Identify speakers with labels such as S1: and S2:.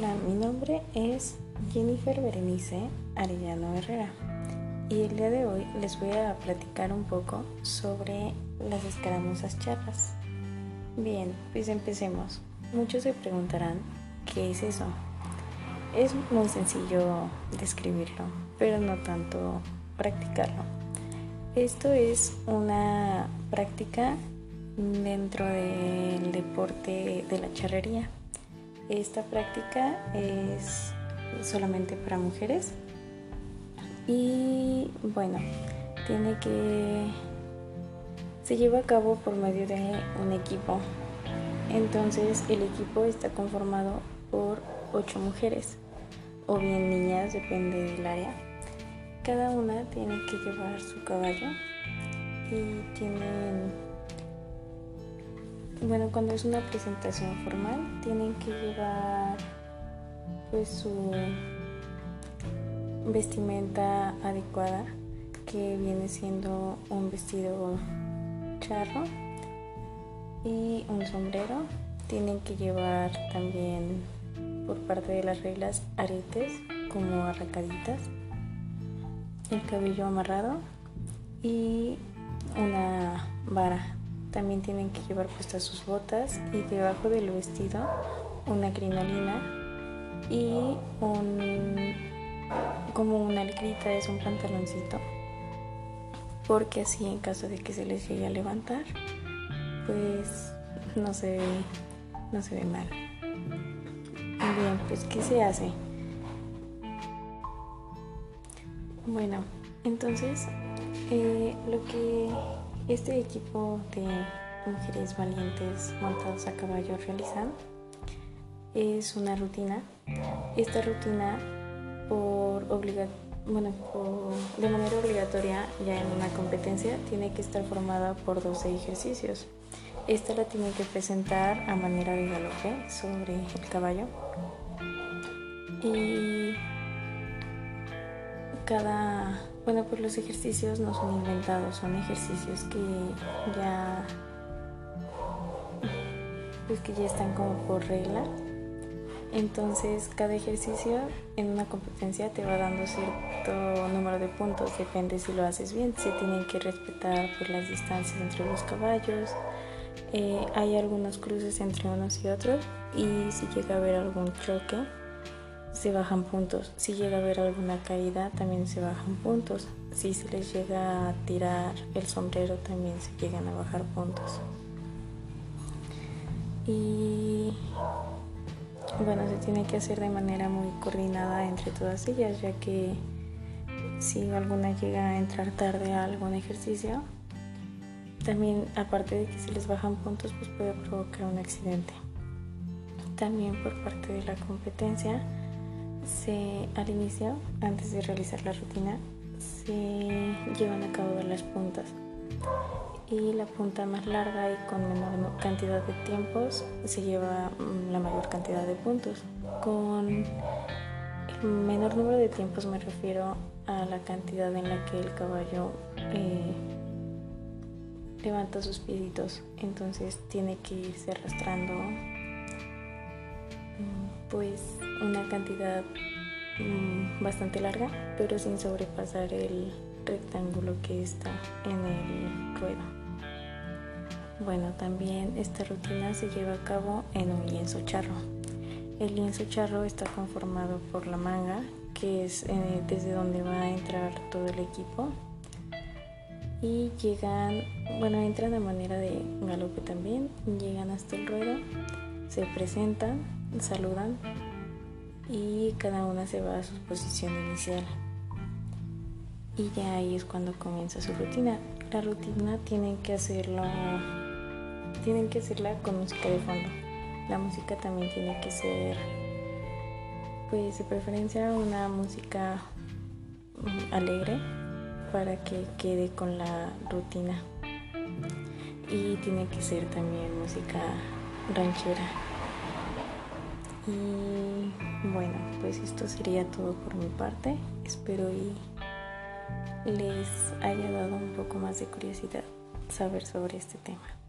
S1: Hola, mi nombre es Jennifer Berenice Arellano Herrera y el día de hoy les voy a platicar un poco sobre las escaramuzas charras. Bien, pues empecemos. Muchos se preguntarán, ¿qué es eso? Es muy sencillo describirlo, pero no tanto practicarlo. Esto es una práctica dentro del deporte de la charrería esta práctica es solamente para mujeres y bueno, tiene que se lleva a cabo por medio de un equipo. Entonces el equipo está conformado por ocho mujeres o bien niñas, depende del área. Cada una tiene que llevar su caballo y tienen bueno, cuando es una presentación formal, tienen que llevar pues su vestimenta adecuada, que viene siendo un vestido charro y un sombrero. Tienen que llevar también por parte de las reglas aretes como arracaditas, el cabello amarrado y una vara también tienen que llevar puestas sus botas y debajo del vestido una crinolina y un como una ligrita es un pantaloncito. Porque así en caso de que se les llegue a levantar pues no se ve no se ve mal. Bien pues qué se hace bueno entonces eh, lo que este equipo de mujeres valientes montadas a caballo realizan es una rutina. Esta rutina por bueno, de manera obligatoria ya en una competencia tiene que estar formada por 12 ejercicios. Esta la tiene que presentar a manera de galope sobre el caballo. Y cada, bueno, pues los ejercicios no son inventados, son ejercicios que ya, pues que ya están como por regla. Entonces cada ejercicio en una competencia te va dando cierto número de puntos, depende si lo haces bien, se tienen que respetar pues, las distancias entre los caballos, eh, hay algunos cruces entre unos y otros y si llega a haber algún choque se bajan puntos. Si llega a haber alguna caída, también se bajan puntos. Si se les llega a tirar el sombrero, también se llegan a bajar puntos. Y bueno, se tiene que hacer de manera muy coordinada entre todas ellas, ya que si alguna llega a entrar tarde a algún ejercicio, también aparte de que se les bajan puntos, pues puede provocar un accidente. También por parte de la competencia, se, al inicio, antes de realizar la rutina, se llevan a cabo las puntas. Y la punta más larga y con menor cantidad de tiempos se lleva mm, la mayor cantidad de puntos. Con el menor número de tiempos me refiero a la cantidad en la que el caballo eh, levanta sus pieditos. Entonces tiene que irse arrastrando pues una cantidad mm, bastante larga, pero sin sobrepasar el rectángulo que está en el ruedo. Bueno, también esta rutina se lleva a cabo en un lienzo charro. El lienzo charro está conformado por la manga, que es eh, desde donde va a entrar todo el equipo. Y llegan, bueno, entran de manera de galope también, llegan hasta el ruedo, se presentan saludan y cada una se va a su posición inicial. Y ya ahí es cuando comienza su rutina. La rutina tienen que hacerlo, tienen que hacerla con música de fondo. La música también tiene que ser, pues de preferencia una música mm, alegre para que quede con la rutina. Y tiene que ser también música ranchera. Y bueno, pues esto sería todo por mi parte. Espero y les haya dado un poco más de curiosidad saber sobre este tema.